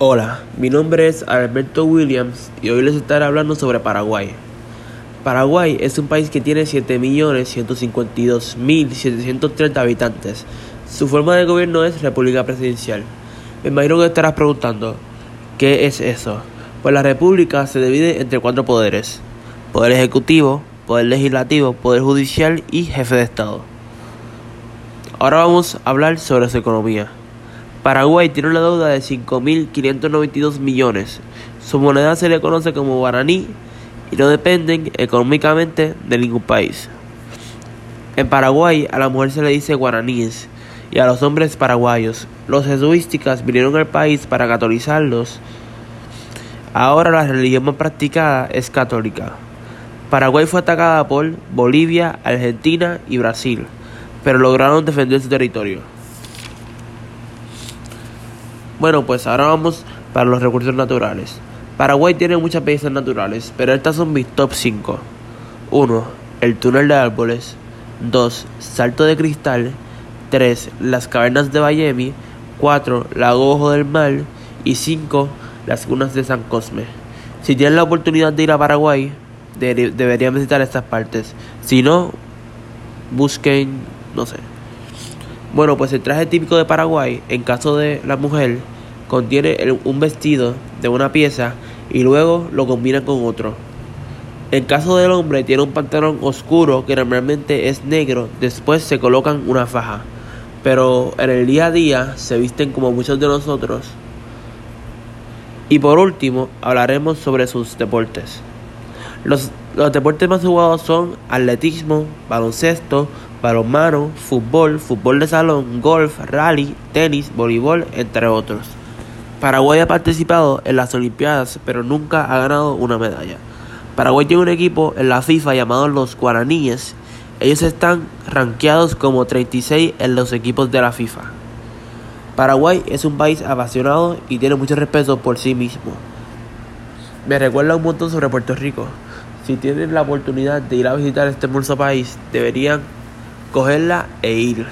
Hola, mi nombre es Alberto Williams y hoy les estaré hablando sobre Paraguay. Paraguay es un país que tiene 7.152.730 habitantes. Su forma de gobierno es república presidencial. Me imagino que estarás preguntando, ¿qué es eso? Pues la república se divide entre cuatro poderes. Poder ejecutivo, poder legislativo, poder judicial y jefe de Estado. Ahora vamos a hablar sobre su economía. Paraguay tiene una deuda de 5.592 millones. Su moneda se le conoce como guaraní y no dependen económicamente de ningún país. En Paraguay a la mujer se le dice guaraníes y a los hombres paraguayos. Los jesuísticas vinieron al país para catolizarlos. Ahora la religión más practicada es católica. Paraguay fue atacada por Bolivia, Argentina y Brasil, pero lograron defender su territorio. Bueno, pues ahora vamos para los recursos naturales. Paraguay tiene muchas bellezas naturales, pero estas son mis top 5. 1. El túnel de árboles. 2. Salto de cristal. 3. Las cavernas de Bayemi. 4. Lago Ojo del Mar. Y 5. Las cunas de San Cosme. Si tienen la oportunidad de ir a Paraguay, deberían visitar estas partes. Si no, busquen, no sé, bueno, pues el traje típico de Paraguay, en caso de la mujer, contiene un vestido de una pieza y luego lo combina con otro. En caso del hombre tiene un pantalón oscuro que normalmente es negro, después se colocan una faja. Pero en el día a día se visten como muchos de nosotros. Y por último, hablaremos sobre sus deportes. Los, los deportes más jugados son atletismo, baloncesto, balonmano, fútbol, fútbol de salón, golf, rally, tenis, voleibol, entre otros. Paraguay ha participado en las Olimpiadas, pero nunca ha ganado una medalla. Paraguay tiene un equipo en la FIFA llamado los Guaraníes. Ellos están rankeados como 36 en los equipos de la FIFA. Paraguay es un país apasionado y tiene mucho respeto por sí mismo. Me recuerda un montón sobre Puerto Rico. Si tienen la oportunidad de ir a visitar este hermoso país, deberían cogerla e ir.